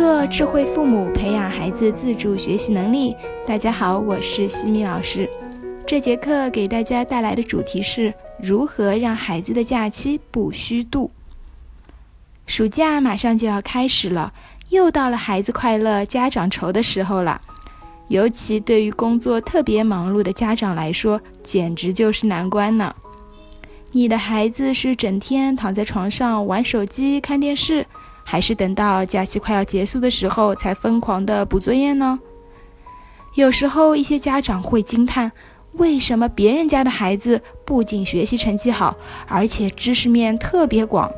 做智慧父母，培养孩子自主学习能力。大家好，我是西米老师。这节课给大家带来的主题是如何让孩子的假期不虚度。暑假马上就要开始了，又到了孩子快乐、家长愁的时候了。尤其对于工作特别忙碌的家长来说，简直就是难关呢。你的孩子是整天躺在床上玩手机、看电视？还是等到假期快要结束的时候才疯狂的补作业呢？有时候一些家长会惊叹：为什么别人家的孩子不仅学习成绩好，而且知识面特别广？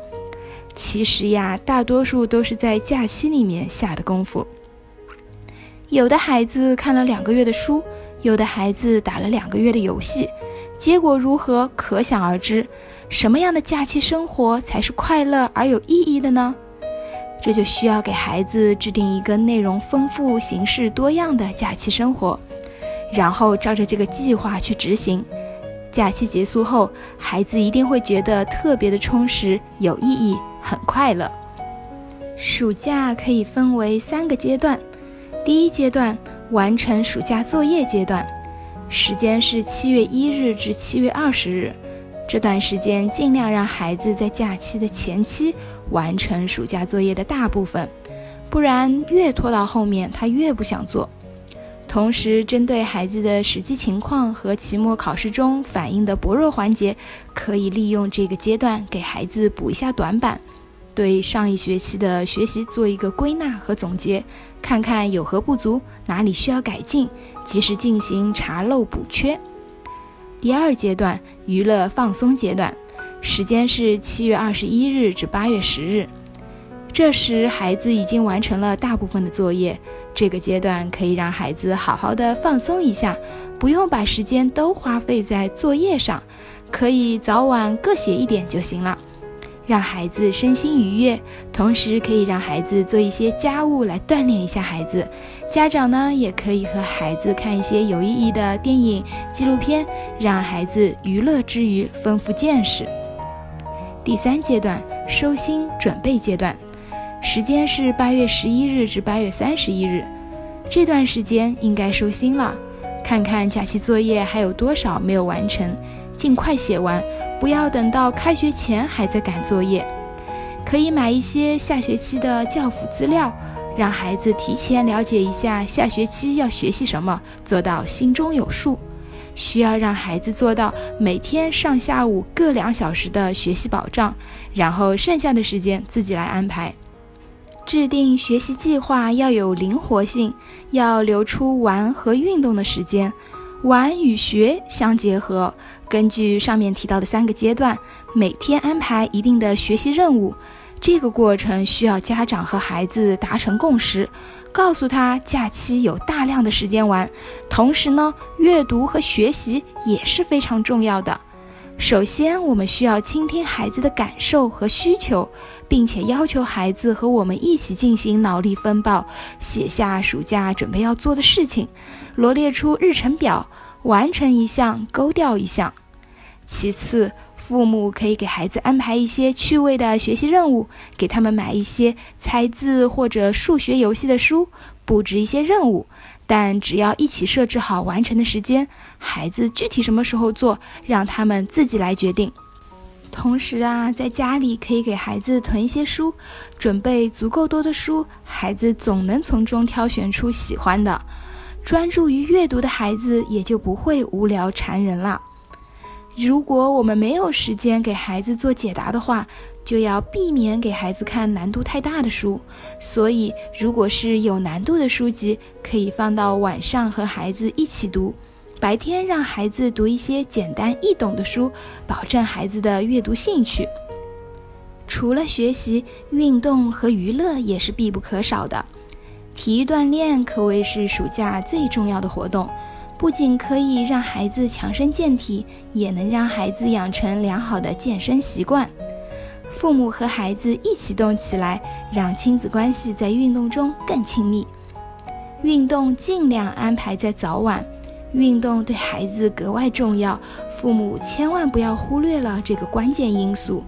其实呀，大多数都是在假期里面下的功夫。有的孩子看了两个月的书，有的孩子打了两个月的游戏，结果如何可想而知。什么样的假期生活才是快乐而有意义的呢？这就需要给孩子制定一个内容丰富、形式多样的假期生活，然后照着这个计划去执行。假期结束后，孩子一定会觉得特别的充实、有意义、很快乐。暑假可以分为三个阶段，第一阶段完成暑假作业阶段，时间是七月一日至七月二十日。这段时间尽量让孩子在假期的前期完成暑假作业的大部分，不然越拖到后面他越不想做。同时，针对孩子的实际情况和期末考试中反映的薄弱环节，可以利用这个阶段给孩子补一下短板，对上一学期的学习做一个归纳和总结，看看有何不足，哪里需要改进，及时进行查漏补缺。第二阶段娱乐放松阶段，时间是七月二十一日至八月十日。这时孩子已经完成了大部分的作业，这个阶段可以让孩子好好的放松一下，不用把时间都花费在作业上，可以早晚各写一点就行了。让孩子身心愉悦，同时可以让孩子做一些家务来锻炼一下孩子。家长呢，也可以和孩子看一些有意义的电影、纪录片，让孩子娱乐之余丰富见识。第三阶段收心准备阶段，时间是八月十一日至八月三十一日。这段时间应该收心了，看看假期作业还有多少没有完成，尽快写完。不要等到开学前还在赶作业，可以买一些下学期的教辅资料，让孩子提前了解一下下学期要学习什么，做到心中有数。需要让孩子做到每天上下午各两小时的学习保障，然后剩下的时间自己来安排。制定学习计划要有灵活性，要留出玩和运动的时间。玩与学相结合，根据上面提到的三个阶段，每天安排一定的学习任务。这个过程需要家长和孩子达成共识，告诉他假期有大量的时间玩，同时呢，阅读和学习也是非常重要的。首先，我们需要倾听孩子的感受和需求，并且要求孩子和我们一起进行脑力风暴，写下暑假准备要做的事情，罗列出日程表，完成一项勾掉一项。其次，父母可以给孩子安排一些趣味的学习任务，给他们买一些猜字或者数学游戏的书，布置一些任务。但只要一起设置好完成的时间，孩子具体什么时候做，让他们自己来决定。同时啊，在家里可以给孩子囤一些书，准备足够多的书，孩子总能从中挑选出喜欢的。专注于阅读的孩子也就不会无聊缠人了。如果我们没有时间给孩子做解答的话，就要避免给孩子看难度太大的书，所以如果是有难度的书籍，可以放到晚上和孩子一起读，白天让孩子读一些简单易懂的书，保证孩子的阅读兴趣。除了学习，运动和娱乐也是必不可少的。体育锻炼可谓是暑假最重要的活动，不仅可以让孩子强身健体，也能让孩子养成良好的健身习惯。父母和孩子一起动起来，让亲子关系在运动中更亲密。运动尽量安排在早晚，运动对孩子格外重要，父母千万不要忽略了这个关键因素。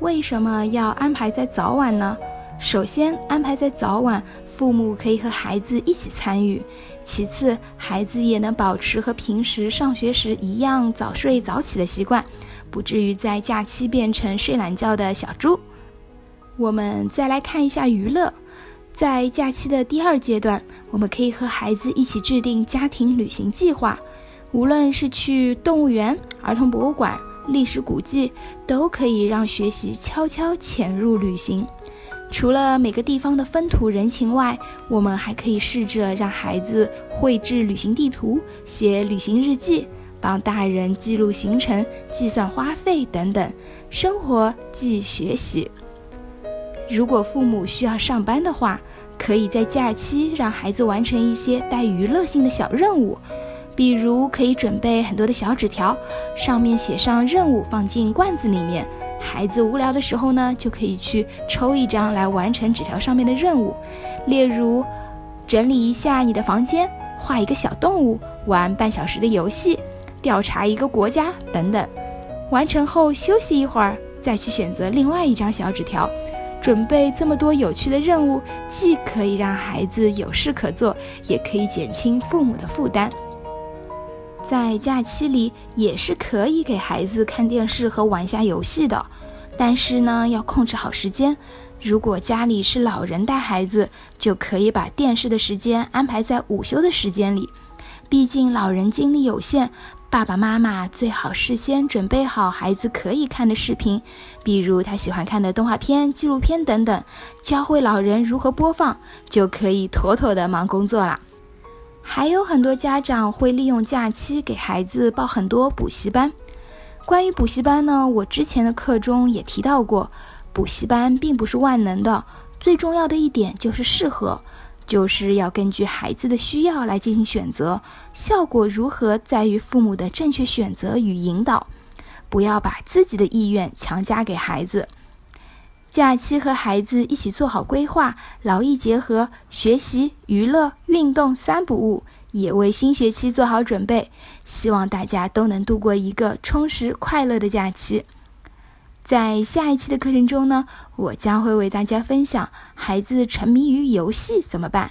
为什么要安排在早晚呢？首先安排在早晚，父母可以和孩子一起参与；其次，孩子也能保持和平时上学时一样早睡早起的习惯，不至于在假期变成睡懒觉的小猪。我们再来看一下娱乐，在假期的第二阶段，我们可以和孩子一起制定家庭旅行计划，无论是去动物园、儿童博物馆、历史古迹，都可以让学习悄悄潜入旅行。除了每个地方的风土人情外，我们还可以试着让孩子绘制旅行地图、写旅行日记，帮大人记录行程、计算花费等等，生活即学习。如果父母需要上班的话，可以在假期让孩子完成一些带娱乐性的小任务，比如可以准备很多的小纸条，上面写上任务，放进罐子里面。孩子无聊的时候呢，就可以去抽一张来完成纸条上面的任务，例如整理一下你的房间、画一个小动物、玩半小时的游戏、调查一个国家等等。完成后休息一会儿，再去选择另外一张小纸条。准备这么多有趣的任务，既可以让孩子有事可做，也可以减轻父母的负担。在假期里也是可以给孩子看电视和玩下游戏的，但是呢，要控制好时间。如果家里是老人带孩子，就可以把电视的时间安排在午休的时间里。毕竟老人精力有限，爸爸妈妈最好事先准备好孩子可以看的视频，比如他喜欢看的动画片、纪录片等等，教会老人如何播放，就可以妥妥的忙工作了。还有很多家长会利用假期给孩子报很多补习班。关于补习班呢，我之前的课中也提到过，补习班并不是万能的，最重要的一点就是适合，就是要根据孩子的需要来进行选择，效果如何在于父母的正确选择与引导，不要把自己的意愿强加给孩子。假期和孩子一起做好规划，劳逸结合，学习、娱乐、运动三不误，也为新学期做好准备。希望大家都能度过一个充实快乐的假期。在下一期的课程中呢，我将会为大家分享孩子沉迷于游戏怎么办。